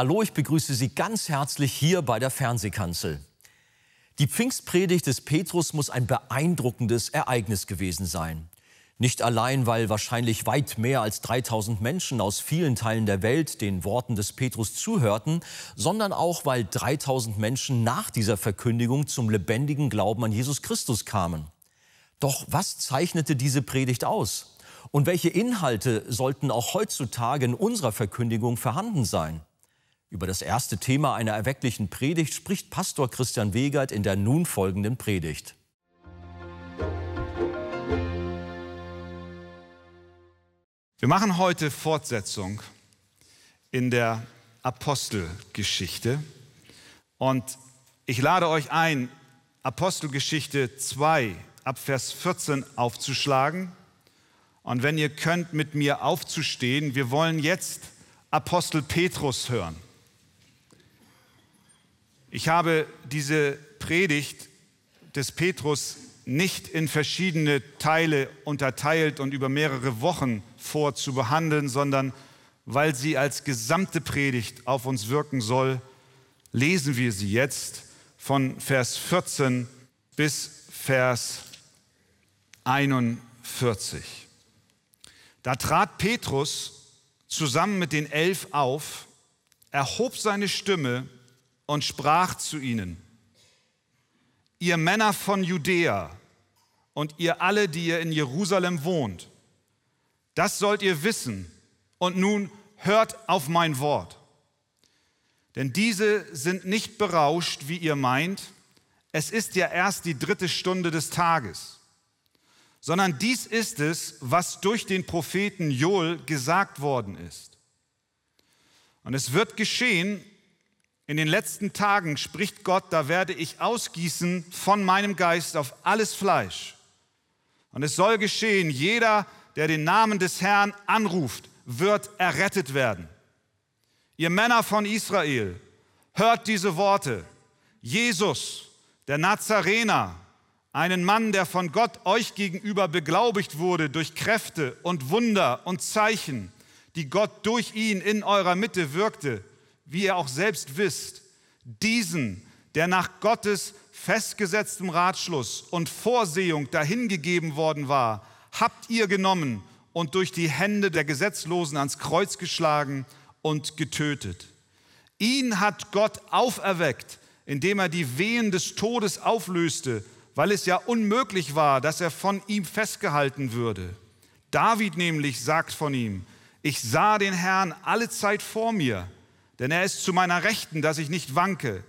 Hallo, ich begrüße Sie ganz herzlich hier bei der Fernsehkanzel. Die Pfingstpredigt des Petrus muss ein beeindruckendes Ereignis gewesen sein. Nicht allein, weil wahrscheinlich weit mehr als 3000 Menschen aus vielen Teilen der Welt den Worten des Petrus zuhörten, sondern auch, weil 3000 Menschen nach dieser Verkündigung zum lebendigen Glauben an Jesus Christus kamen. Doch was zeichnete diese Predigt aus? Und welche Inhalte sollten auch heutzutage in unserer Verkündigung vorhanden sein? Über das erste Thema einer erwecklichen Predigt spricht Pastor Christian Wegert in der nun folgenden Predigt. Wir machen heute Fortsetzung in der Apostelgeschichte und ich lade euch ein, Apostelgeschichte 2 ab Vers 14 aufzuschlagen und wenn ihr könnt, mit mir aufzustehen. Wir wollen jetzt Apostel Petrus hören. Ich habe diese Predigt des Petrus nicht in verschiedene Teile unterteilt und über mehrere Wochen vor zu behandeln, sondern weil sie als gesamte Predigt auf uns wirken soll, lesen wir sie jetzt von Vers 14 bis Vers 41. Da trat Petrus zusammen mit den elf auf, erhob seine Stimme und sprach zu ihnen, ihr Männer von Judäa und ihr alle, die ihr in Jerusalem wohnt, das sollt ihr wissen und nun hört auf mein Wort. Denn diese sind nicht berauscht, wie ihr meint, es ist ja erst die dritte Stunde des Tages, sondern dies ist es, was durch den Propheten Joel gesagt worden ist. Und es wird geschehen, in den letzten Tagen spricht Gott, da werde ich ausgießen von meinem Geist auf alles Fleisch. Und es soll geschehen, jeder, der den Namen des Herrn anruft, wird errettet werden. Ihr Männer von Israel, hört diese Worte. Jesus, der Nazarener, einen Mann, der von Gott euch gegenüber beglaubigt wurde durch Kräfte und Wunder und Zeichen, die Gott durch ihn in eurer Mitte wirkte, wie ihr auch selbst wisst, diesen, der nach Gottes festgesetztem Ratschluss und Vorsehung dahingegeben worden war, habt ihr genommen und durch die Hände der Gesetzlosen ans Kreuz geschlagen und getötet. Ihn hat Gott auferweckt, indem er die Wehen des Todes auflöste, weil es ja unmöglich war, dass er von ihm festgehalten würde. David nämlich sagt von ihm, ich sah den Herrn alle Zeit vor mir denn er ist zu meiner Rechten, dass ich nicht wanke.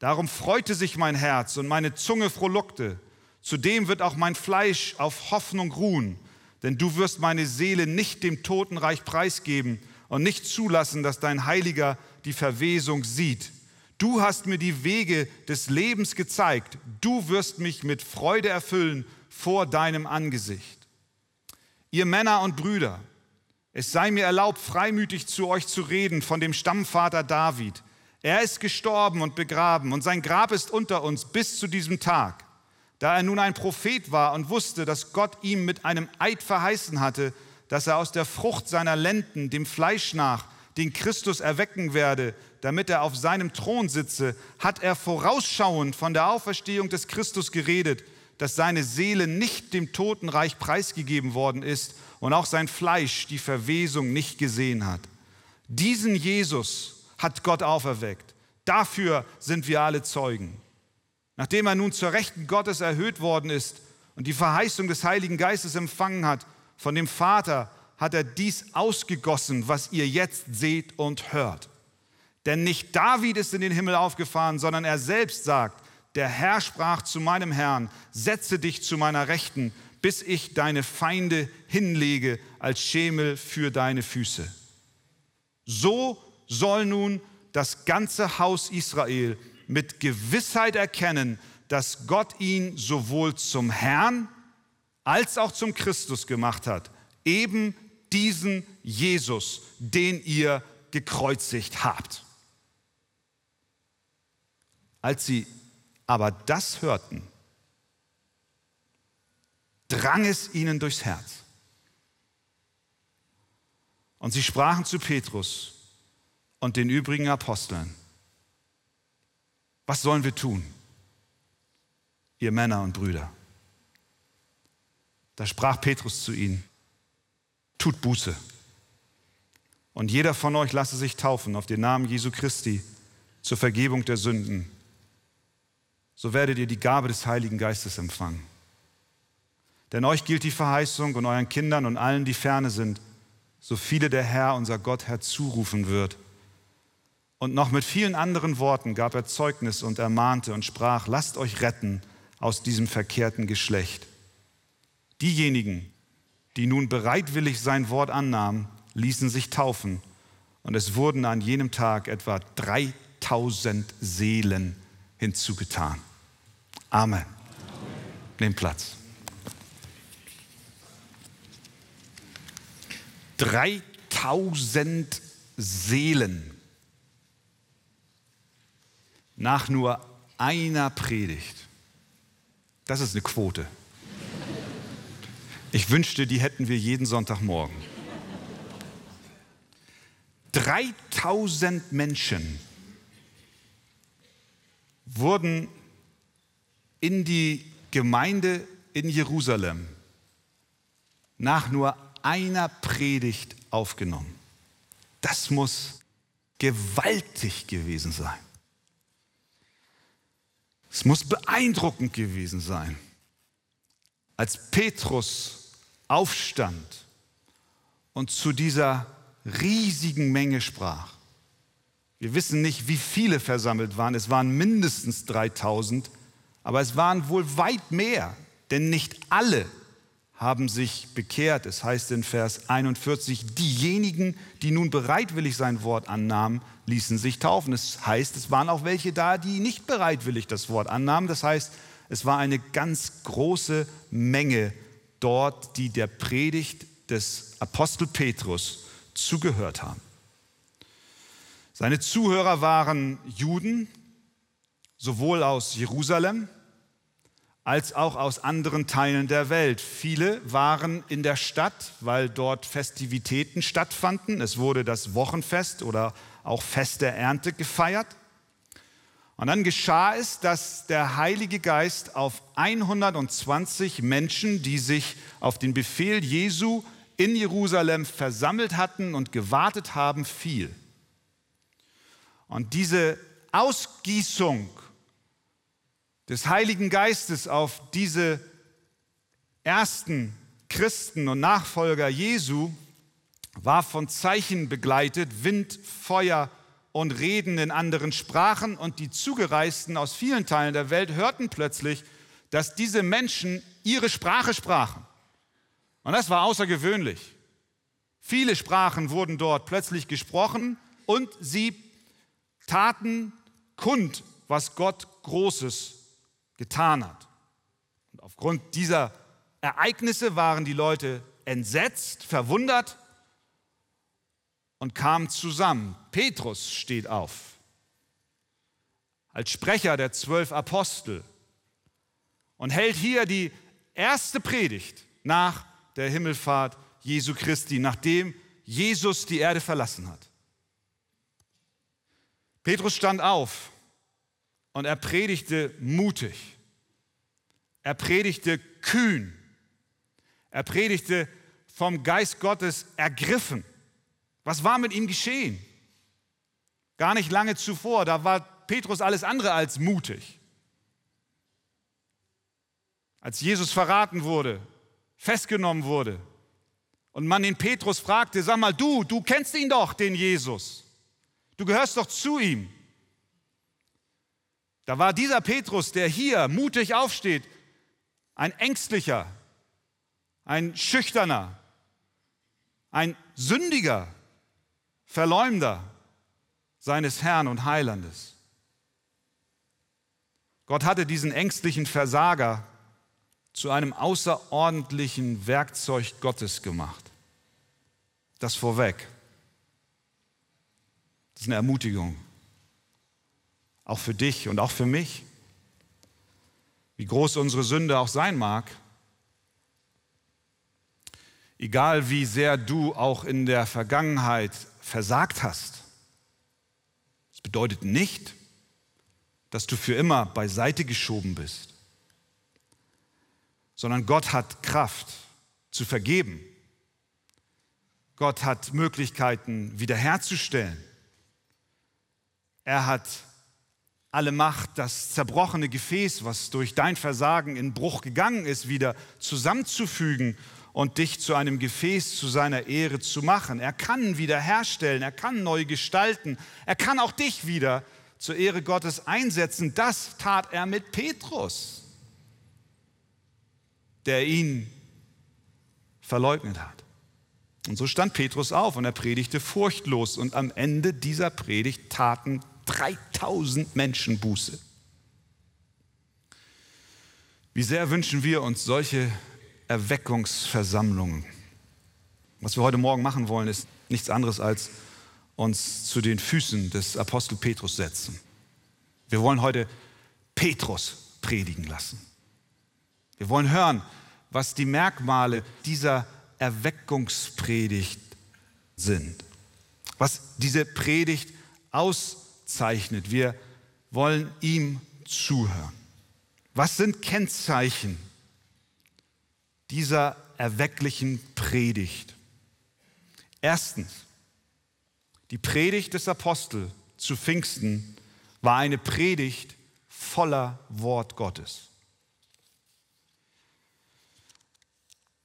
Darum freute sich mein Herz und meine Zunge frohlockte. Zudem wird auch mein Fleisch auf Hoffnung ruhen, denn du wirst meine Seele nicht dem Totenreich preisgeben und nicht zulassen, dass dein Heiliger die Verwesung sieht. Du hast mir die Wege des Lebens gezeigt. Du wirst mich mit Freude erfüllen vor deinem Angesicht. Ihr Männer und Brüder, es sei mir erlaubt, freimütig zu euch zu reden von dem Stammvater David. Er ist gestorben und begraben und sein Grab ist unter uns bis zu diesem Tag. Da er nun ein Prophet war und wusste, dass Gott ihm mit einem Eid verheißen hatte, dass er aus der Frucht seiner Lenden, dem Fleisch nach, den Christus erwecken werde, damit er auf seinem Thron sitze, hat er vorausschauend von der Auferstehung des Christus geredet, dass seine Seele nicht dem Totenreich preisgegeben worden ist und auch sein Fleisch die Verwesung nicht gesehen hat. Diesen Jesus hat Gott auferweckt. Dafür sind wir alle Zeugen. Nachdem er nun zur Rechten Gottes erhöht worden ist und die Verheißung des Heiligen Geistes empfangen hat von dem Vater, hat er dies ausgegossen, was ihr jetzt seht und hört. Denn nicht David ist in den Himmel aufgefahren, sondern er selbst sagt, der Herr sprach zu meinem Herrn, setze dich zu meiner Rechten, bis ich deine Feinde hinlege als Schemel für deine Füße. So soll nun das ganze Haus Israel mit Gewissheit erkennen, dass Gott ihn sowohl zum Herrn als auch zum Christus gemacht hat. Eben diesen Jesus, den ihr gekreuzigt habt. Als sie aber das hörten, drang es ihnen durchs Herz. Und sie sprachen zu Petrus und den übrigen Aposteln. Was sollen wir tun, ihr Männer und Brüder? Da sprach Petrus zu ihnen, tut Buße. Und jeder von euch lasse sich taufen auf den Namen Jesu Christi zur Vergebung der Sünden. So werdet ihr die Gabe des Heiligen Geistes empfangen. Denn euch gilt die Verheißung und euren Kindern und allen, die ferne sind, so viele der Herr, unser Gott, herzurufen wird. Und noch mit vielen anderen Worten gab er Zeugnis und ermahnte und sprach, lasst euch retten aus diesem verkehrten Geschlecht. Diejenigen, die nun bereitwillig sein Wort annahmen, ließen sich taufen. Und es wurden an jenem Tag etwa 3000 Seelen hinzugetan. Amen. Amen. Nehmt Platz. 3000 Seelen nach nur einer Predigt. Das ist eine Quote. Ich wünschte, die hätten wir jeden Sonntagmorgen. 3000 Menschen wurden in die Gemeinde in Jerusalem nach nur einer Predigt aufgenommen. Das muss gewaltig gewesen sein. Es muss beeindruckend gewesen sein, als Petrus aufstand und zu dieser riesigen Menge sprach. Wir wissen nicht, wie viele versammelt waren. Es waren mindestens 3000, aber es waren wohl weit mehr, denn nicht alle haben sich bekehrt. Es heißt in Vers 41, diejenigen, die nun bereitwillig sein Wort annahmen, ließen sich taufen. Es heißt, es waren auch welche da, die nicht bereitwillig das Wort annahmen. Das heißt, es war eine ganz große Menge dort, die der Predigt des Apostel Petrus zugehört haben. Seine Zuhörer waren Juden, sowohl aus Jerusalem als auch aus anderen Teilen der Welt. Viele waren in der Stadt, weil dort Festivitäten stattfanden. Es wurde das Wochenfest oder auch Fest der Ernte gefeiert. Und dann geschah es, dass der Heilige Geist auf 120 Menschen, die sich auf den Befehl Jesu in Jerusalem versammelt hatten und gewartet haben, fiel. Und diese Ausgießung des Heiligen Geistes auf diese ersten Christen und Nachfolger Jesu war von Zeichen begleitet, Wind, Feuer und Reden in anderen Sprachen. Und die Zugereisten aus vielen Teilen der Welt hörten plötzlich, dass diese Menschen ihre Sprache sprachen. Und das war außergewöhnlich. Viele Sprachen wurden dort plötzlich gesprochen und sie taten kund, was Gott Großes getan hat. Und aufgrund dieser Ereignisse waren die Leute entsetzt, verwundert und kamen zusammen. Petrus steht auf als Sprecher der zwölf Apostel und hält hier die erste Predigt nach der Himmelfahrt Jesu Christi, nachdem Jesus die Erde verlassen hat. Petrus stand auf und er predigte mutig. Er predigte kühn. Er predigte vom Geist Gottes ergriffen. Was war mit ihm geschehen? Gar nicht lange zuvor, da war Petrus alles andere als mutig. Als Jesus verraten wurde, festgenommen wurde und man den Petrus fragte, sag mal, du, du kennst ihn doch, den Jesus. Du gehörst doch zu ihm. Da war dieser Petrus, der hier mutig aufsteht, ein ängstlicher, ein schüchterner, ein sündiger Verleumder seines Herrn und Heilandes. Gott hatte diesen ängstlichen Versager zu einem außerordentlichen Werkzeug Gottes gemacht. Das vorweg. Das ist eine Ermutigung. Auch für dich und auch für mich. Wie groß unsere Sünde auch sein mag. Egal wie sehr du auch in der Vergangenheit versagt hast. bedeutet nicht, dass du für immer beiseite geschoben bist, sondern Gott hat Kraft zu vergeben. Gott hat Möglichkeiten wiederherzustellen. Er hat alle Macht, das zerbrochene Gefäß, was durch dein Versagen in Bruch gegangen ist, wieder zusammenzufügen und dich zu einem Gefäß zu seiner Ehre zu machen. Er kann wiederherstellen, er kann neu gestalten, er kann auch dich wieder zur Ehre Gottes einsetzen. Das tat er mit Petrus, der ihn verleugnet hat. Und so stand Petrus auf und er predigte furchtlos. Und am Ende dieser Predigt taten 3000 Menschen Buße. Wie sehr wünschen wir uns solche Erweckungsversammlungen. Was wir heute Morgen machen wollen, ist nichts anderes als uns zu den Füßen des Apostel Petrus setzen. Wir wollen heute Petrus predigen lassen. Wir wollen hören, was die Merkmale dieser Erweckungspredigt sind, was diese Predigt auszeichnet. Wir wollen ihm zuhören. Was sind Kennzeichen dieser erwecklichen Predigt? Erstens, die Predigt des Apostels zu Pfingsten war eine Predigt voller Wort Gottes.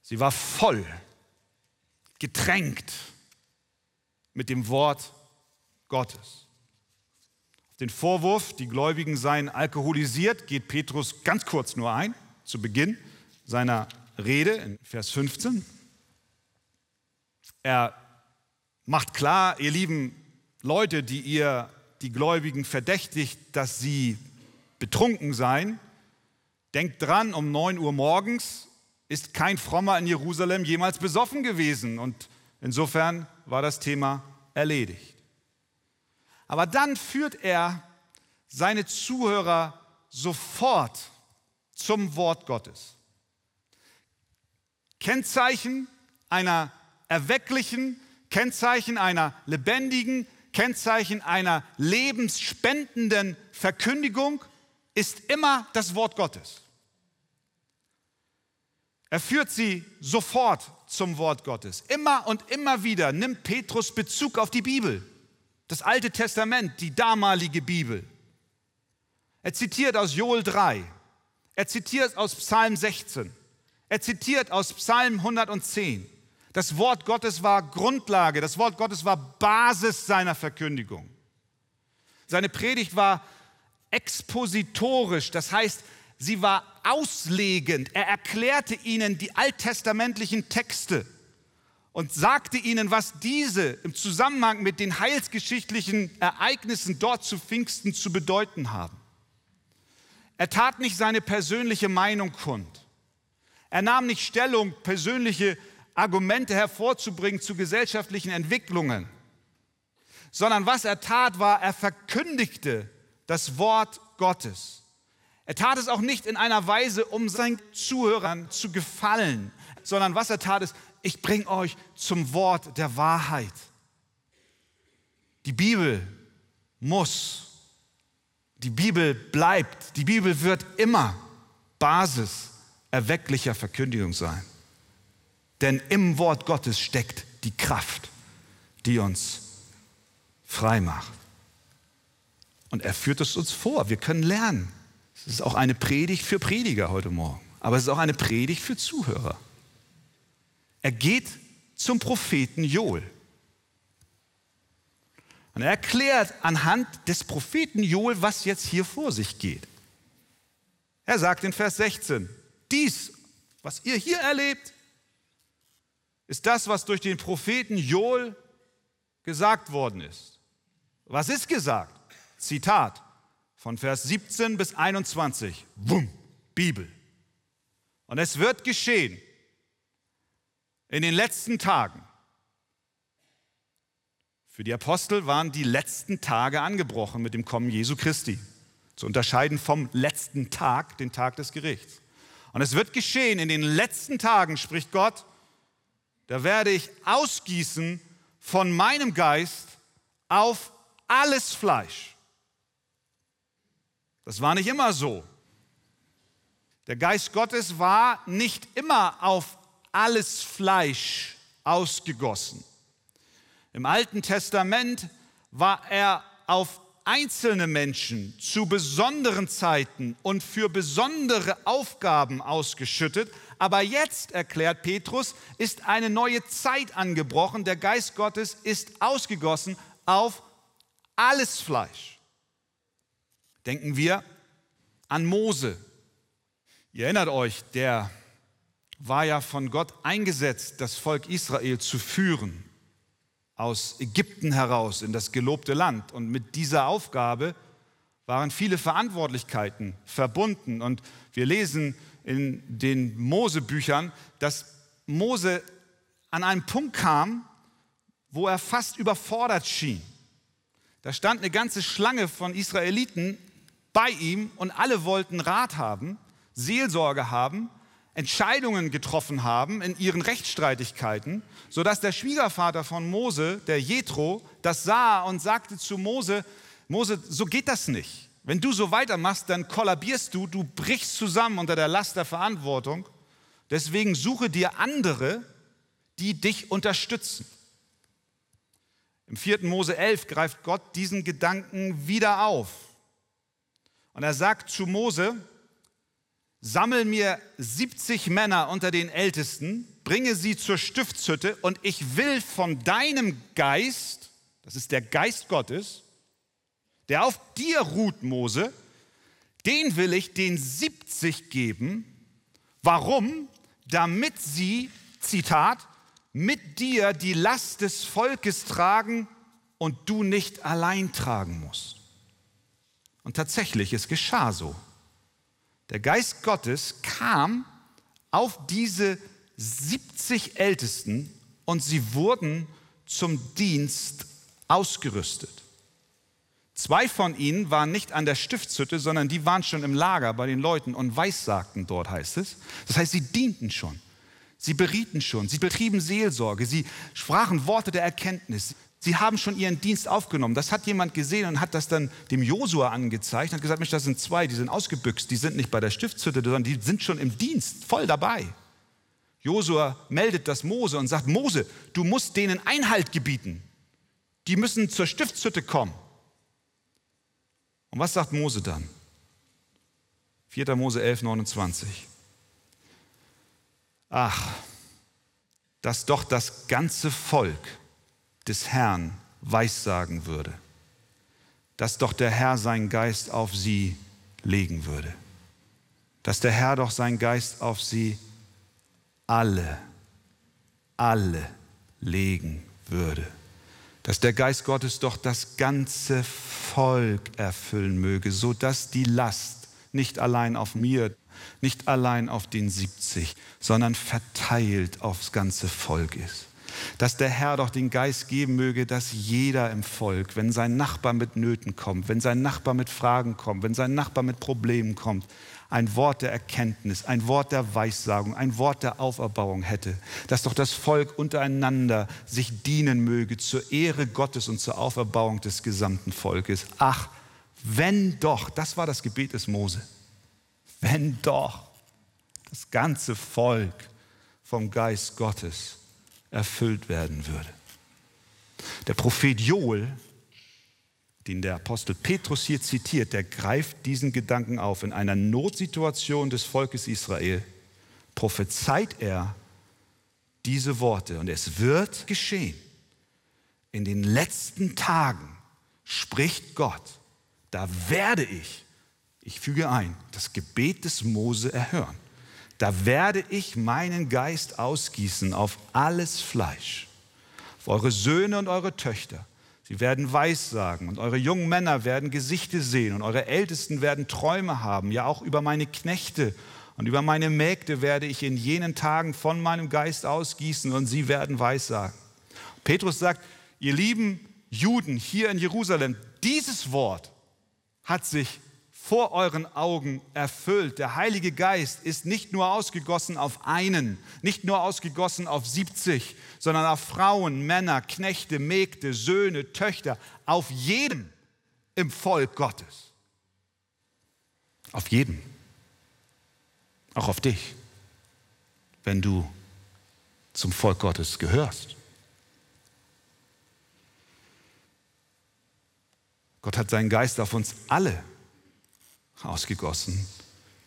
Sie war voll, getränkt mit dem Wort Gottes. Den Vorwurf, die Gläubigen seien alkoholisiert, geht Petrus ganz kurz nur ein, zu Beginn seiner Rede in Vers 15. Er macht klar, ihr lieben Leute, die ihr die Gläubigen verdächtigt, dass sie betrunken seien, denkt dran, um 9 Uhr morgens ist kein Frommer in Jerusalem jemals besoffen gewesen. Und insofern war das Thema erledigt. Aber dann führt er seine Zuhörer sofort zum Wort Gottes. Kennzeichen einer erwecklichen, Kennzeichen einer lebendigen, Kennzeichen einer lebensspendenden Verkündigung ist immer das Wort Gottes. Er führt sie sofort zum Wort Gottes. Immer und immer wieder nimmt Petrus Bezug auf die Bibel, das Alte Testament, die damalige Bibel. Er zitiert aus Joel 3, er zitiert aus Psalm 16, er zitiert aus Psalm 110. Das Wort Gottes war Grundlage, das Wort Gottes war Basis seiner Verkündigung. Seine Predigt war expositorisch, das heißt, sie war auslegend. Er erklärte ihnen die alttestamentlichen Texte und sagte ihnen, was diese im Zusammenhang mit den heilsgeschichtlichen Ereignissen dort zu Pfingsten zu bedeuten haben. Er tat nicht seine persönliche Meinung kund. Er nahm nicht Stellung, persönliche Argumente hervorzubringen zu gesellschaftlichen Entwicklungen, sondern was er tat, war, er verkündigte das Wort Gottes. Er tat es auch nicht in einer Weise, um seinen Zuhörern zu gefallen, sondern was er tat ist, ich bringe euch zum Wort der Wahrheit. Die Bibel muss, die Bibel bleibt, die Bibel wird immer Basis erwecklicher Verkündigung sein. Denn im Wort Gottes steckt die Kraft, die uns frei macht. Und er führt es uns vor. Wir können lernen. Es ist auch eine Predigt für Prediger heute Morgen, aber es ist auch eine Predigt für Zuhörer. Er geht zum Propheten Joel. Und er erklärt anhand des Propheten Joel, was jetzt hier vor sich geht. Er sagt in Vers 16, dies, was ihr hier erlebt, ist das, was durch den Propheten Joel gesagt worden ist. Was ist gesagt? Zitat, von Vers 17 bis 21. Wumm, Bibel. Und es wird geschehen in den letzten Tagen. Für die Apostel waren die letzten Tage angebrochen mit dem Kommen Jesu Christi. Zu unterscheiden vom letzten Tag, den Tag des Gerichts. Und es wird geschehen in den letzten Tagen, spricht Gott, da werde ich ausgießen von meinem Geist auf alles Fleisch. Das war nicht immer so. Der Geist Gottes war nicht immer auf alles Fleisch ausgegossen. Im Alten Testament war er auf einzelne Menschen zu besonderen Zeiten und für besondere Aufgaben ausgeschüttet. Aber jetzt, erklärt Petrus, ist eine neue Zeit angebrochen. Der Geist Gottes ist ausgegossen auf alles Fleisch. Denken wir an Mose. Ihr erinnert euch, der war ja von Gott eingesetzt, das Volk Israel zu führen aus Ägypten heraus in das gelobte Land. Und mit dieser Aufgabe waren viele Verantwortlichkeiten verbunden. Und wir lesen in den Mosebüchern, dass Mose an einen Punkt kam, wo er fast überfordert schien. Da stand eine ganze Schlange von Israeliten bei ihm und alle wollten Rat haben, Seelsorge haben Entscheidungen getroffen haben in ihren Rechtsstreitigkeiten, sodass der Schwiegervater von Mose, der Jethro, das sah und sagte zu Mose, Mose, so geht das nicht. Wenn du so weitermachst, dann kollabierst du, du brichst zusammen unter der Last der Verantwortung. Deswegen suche dir andere, die dich unterstützen. Im 4. Mose 11 greift Gott diesen Gedanken wieder auf. Und er sagt zu Mose, sammel mir 70 Männer unter den Ältesten, bringe sie zur Stiftshütte und ich will von deinem Geist, das ist der Geist Gottes, der auf dir ruht, Mose, den will ich den 70 geben. Warum? Damit sie, Zitat, mit dir die Last des Volkes tragen und du nicht allein tragen musst. Und tatsächlich, es geschah so. Der Geist Gottes kam auf diese 70 Ältesten und sie wurden zum Dienst ausgerüstet. Zwei von ihnen waren nicht an der Stiftshütte, sondern die waren schon im Lager bei den Leuten und weissagten dort, heißt es. Das heißt, sie dienten schon. Sie berieten schon, sie betrieben Seelsorge, sie sprachen Worte der Erkenntnis, Sie haben schon ihren Dienst aufgenommen. Das hat jemand gesehen und hat das dann dem Josua angezeigt und hat gesagt, Mensch, das sind zwei, die sind ausgebüxt, die sind nicht bei der Stiftshütte, sondern die sind schon im Dienst, voll dabei. Josua meldet das Mose und sagt, Mose, du musst denen Einhalt gebieten. Die müssen zur Stiftshütte kommen. Und was sagt Mose dann? 4. Mose 11, 29. Ach, dass doch das ganze Volk des Herrn weissagen würde, dass doch der Herr seinen Geist auf sie legen würde, dass der Herr doch seinen Geist auf sie alle, alle legen würde, dass der Geist Gottes doch das ganze Volk erfüllen möge, so dass die Last nicht allein auf mir, nicht allein auf den 70, sondern verteilt aufs ganze Volk ist dass der Herr doch den Geist geben möge, dass jeder im Volk, wenn sein Nachbar mit Nöten kommt, wenn sein Nachbar mit Fragen kommt, wenn sein Nachbar mit Problemen kommt, ein Wort der Erkenntnis, ein Wort der Weissagung, ein Wort der Auferbauung hätte, dass doch das Volk untereinander sich dienen möge zur Ehre Gottes und zur Auferbauung des gesamten Volkes. Ach, wenn doch, das war das Gebet des Mose, wenn doch das ganze Volk vom Geist Gottes erfüllt werden würde. Der Prophet Joel, den der Apostel Petrus hier zitiert, der greift diesen Gedanken auf. In einer Notsituation des Volkes Israel prophezeit er diese Worte und es wird geschehen. In den letzten Tagen spricht Gott, da werde ich, ich füge ein, das Gebet des Mose erhören da werde ich meinen Geist ausgießen auf alles Fleisch, auf eure Söhne und eure Töchter. Sie werden Weissagen und eure jungen Männer werden Gesichte sehen und eure Ältesten werden Träume haben. Ja, auch über meine Knechte und über meine Mägde werde ich in jenen Tagen von meinem Geist ausgießen und sie werden Weissagen. Petrus sagt, ihr lieben Juden hier in Jerusalem, dieses Wort hat sich vor euren Augen erfüllt. Der Heilige Geist ist nicht nur ausgegossen auf einen, nicht nur ausgegossen auf 70, sondern auf Frauen, Männer, Knechte, Mägde, Söhne, Töchter, auf jeden im Volk Gottes. Auf jeden. Auch auf dich, wenn du zum Volk Gottes gehörst. Gott hat seinen Geist auf uns alle ausgegossen,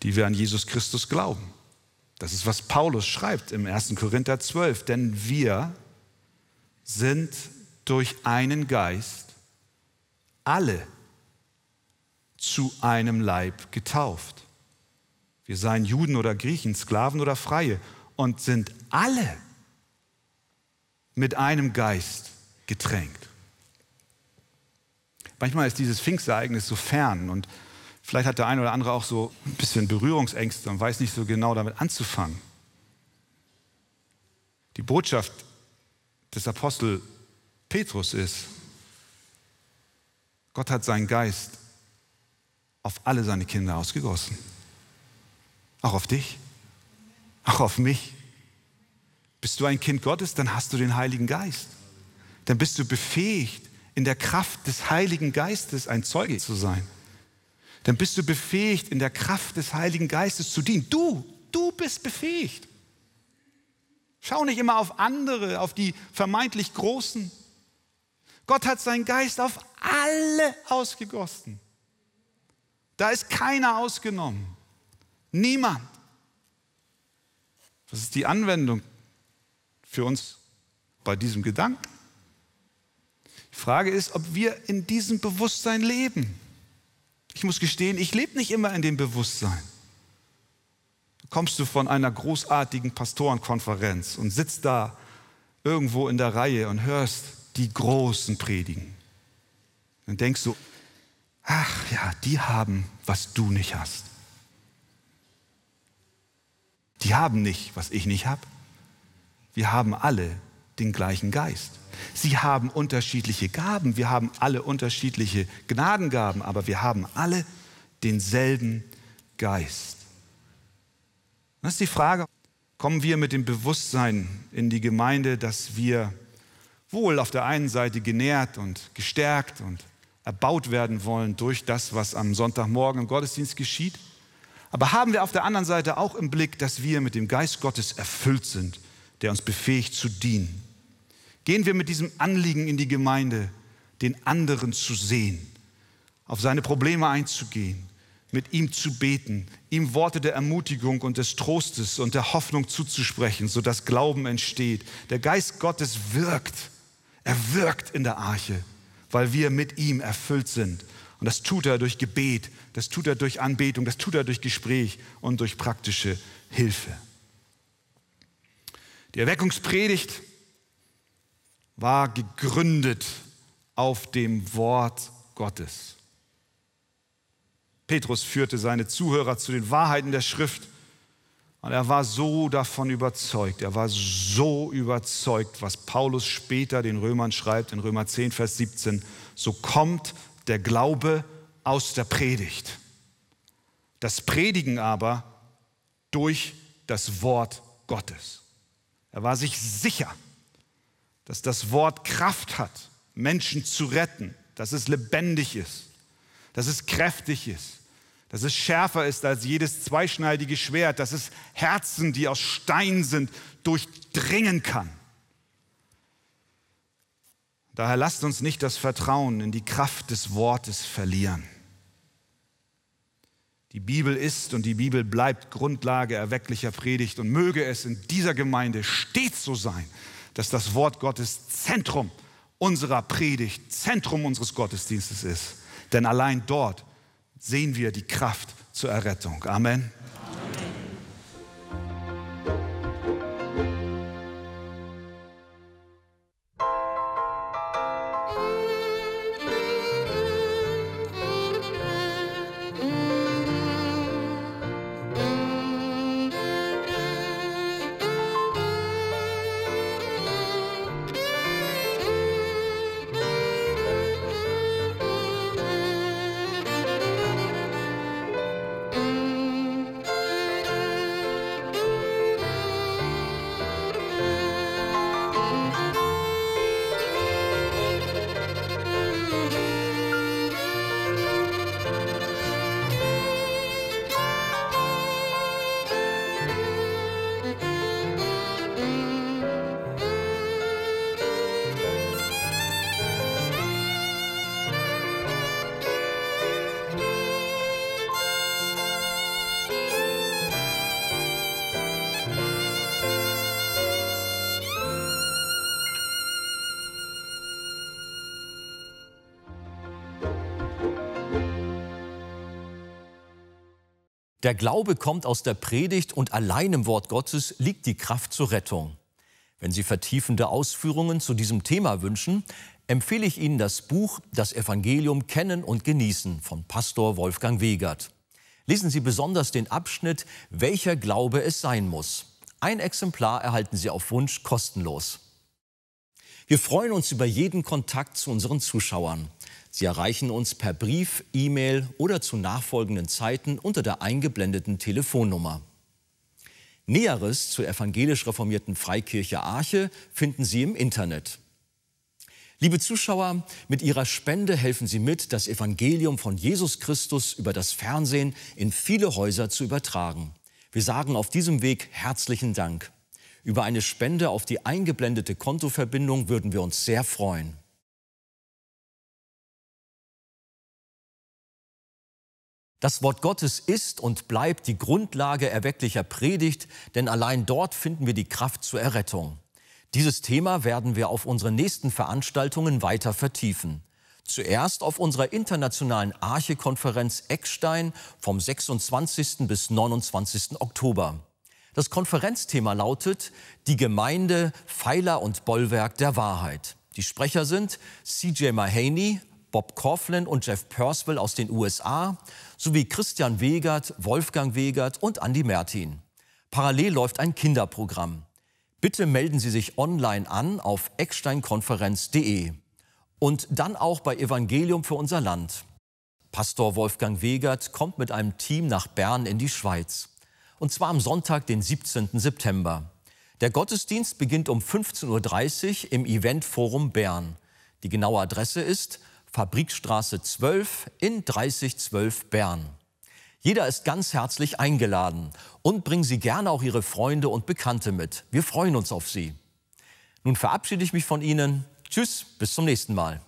die wir an Jesus Christus glauben. Das ist, was Paulus schreibt im 1. Korinther 12. Denn wir sind durch einen Geist alle zu einem Leib getauft. Wir seien Juden oder Griechen, Sklaven oder Freie und sind alle mit einem Geist getränkt. Manchmal ist dieses Pfingstereignis so fern und vielleicht hat der eine oder andere auch so ein bisschen Berührungsängste und weiß nicht so genau damit anzufangen. Die Botschaft des Apostel Petrus ist, Gott hat seinen Geist auf alle seine Kinder ausgegossen. Auch auf dich, auch auf mich. Bist du ein Kind Gottes, dann hast du den Heiligen Geist. Dann bist du befähigt, in der Kraft des Heiligen Geistes ein Zeuge zu sein. Dann bist du befähigt, in der Kraft des Heiligen Geistes zu dienen. Du, du bist befähigt. Schau nicht immer auf andere, auf die vermeintlich Großen. Gott hat seinen Geist auf alle ausgegossen. Da ist keiner ausgenommen. Niemand. Was ist die Anwendung für uns bei diesem Gedanken? Die Frage ist, ob wir in diesem Bewusstsein leben. Ich muss gestehen, ich lebe nicht immer in dem Bewusstsein. Kommst du von einer großartigen Pastorenkonferenz und sitzt da irgendwo in der Reihe und hörst die Großen predigen. Dann denkst du, ach ja, die haben, was du nicht hast. Die haben nicht, was ich nicht habe. Wir haben alle den gleichen Geist. Sie haben unterschiedliche Gaben, wir haben alle unterschiedliche Gnadengaben, aber wir haben alle denselben Geist. Das ist die Frage, kommen wir mit dem Bewusstsein in die Gemeinde, dass wir wohl auf der einen Seite genährt und gestärkt und erbaut werden wollen durch das, was am Sonntagmorgen im Gottesdienst geschieht. Aber haben wir auf der anderen Seite auch im Blick, dass wir mit dem Geist Gottes erfüllt sind, der uns befähigt zu dienen. Gehen wir mit diesem Anliegen in die Gemeinde, den anderen zu sehen, auf seine Probleme einzugehen, mit ihm zu beten, ihm Worte der Ermutigung und des Trostes und der Hoffnung zuzusprechen, sodass Glauben entsteht. Der Geist Gottes wirkt. Er wirkt in der Arche, weil wir mit ihm erfüllt sind. Und das tut er durch Gebet, das tut er durch Anbetung, das tut er durch Gespräch und durch praktische Hilfe. Die Erweckungspredigt war gegründet auf dem Wort Gottes. Petrus führte seine Zuhörer zu den Wahrheiten der Schrift und er war so davon überzeugt, er war so überzeugt, was Paulus später den Römern schreibt in Römer 10, Vers 17, so kommt der Glaube aus der Predigt. Das Predigen aber durch das Wort Gottes. Er war sich sicher, dass das Wort Kraft hat, Menschen zu retten, dass es lebendig ist, dass es kräftig ist, dass es schärfer ist als jedes zweischneidige Schwert, dass es Herzen, die aus Stein sind, durchdringen kann. Daher lasst uns nicht das Vertrauen in die Kraft des Wortes verlieren. Die Bibel ist und die Bibel bleibt Grundlage erwecklicher Predigt und möge es in dieser Gemeinde stets so sein, dass das Wort Gottes Zentrum unserer Predigt, Zentrum unseres Gottesdienstes ist. Denn allein dort sehen wir die Kraft zur Errettung. Amen. Der Glaube kommt aus der Predigt und allein im Wort Gottes liegt die Kraft zur Rettung. Wenn Sie vertiefende Ausführungen zu diesem Thema wünschen, empfehle ich Ihnen das Buch Das Evangelium kennen und genießen von Pastor Wolfgang Wegert. Lesen Sie besonders den Abschnitt Welcher Glaube es sein muss. Ein Exemplar erhalten Sie auf Wunsch kostenlos. Wir freuen uns über jeden Kontakt zu unseren Zuschauern. Sie erreichen uns per Brief, E-Mail oder zu nachfolgenden Zeiten unter der eingeblendeten Telefonnummer. Näheres zur evangelisch reformierten Freikirche Arche finden Sie im Internet. Liebe Zuschauer, mit Ihrer Spende helfen Sie mit, das Evangelium von Jesus Christus über das Fernsehen in viele Häuser zu übertragen. Wir sagen auf diesem Weg herzlichen Dank. Über eine Spende auf die eingeblendete Kontoverbindung würden wir uns sehr freuen. Das Wort Gottes ist und bleibt die Grundlage erwecklicher Predigt, denn allein dort finden wir die Kraft zur Errettung. Dieses Thema werden wir auf unseren nächsten Veranstaltungen weiter vertiefen. Zuerst auf unserer internationalen Arche-Konferenz Eckstein vom 26. bis 29. Oktober. Das Konferenzthema lautet Die Gemeinde, Pfeiler und Bollwerk der Wahrheit. Die Sprecher sind CJ Mahaney, Bob Coughlin und Jeff Percival aus den USA sowie Christian Wegert, Wolfgang Wegert und Andy Mertin. Parallel läuft ein Kinderprogramm. Bitte melden Sie sich online an auf ecksteinkonferenz.de und dann auch bei Evangelium für unser Land. Pastor Wolfgang Wegert kommt mit einem Team nach Bern in die Schweiz. Und zwar am Sonntag, den 17. September. Der Gottesdienst beginnt um 15.30 Uhr im Eventforum Bern. Die genaue Adresse ist Fabrikstraße 12 in 3012 Bern. Jeder ist ganz herzlich eingeladen und bringen Sie gerne auch Ihre Freunde und Bekannte mit. Wir freuen uns auf Sie. Nun verabschiede ich mich von Ihnen. Tschüss, bis zum nächsten Mal.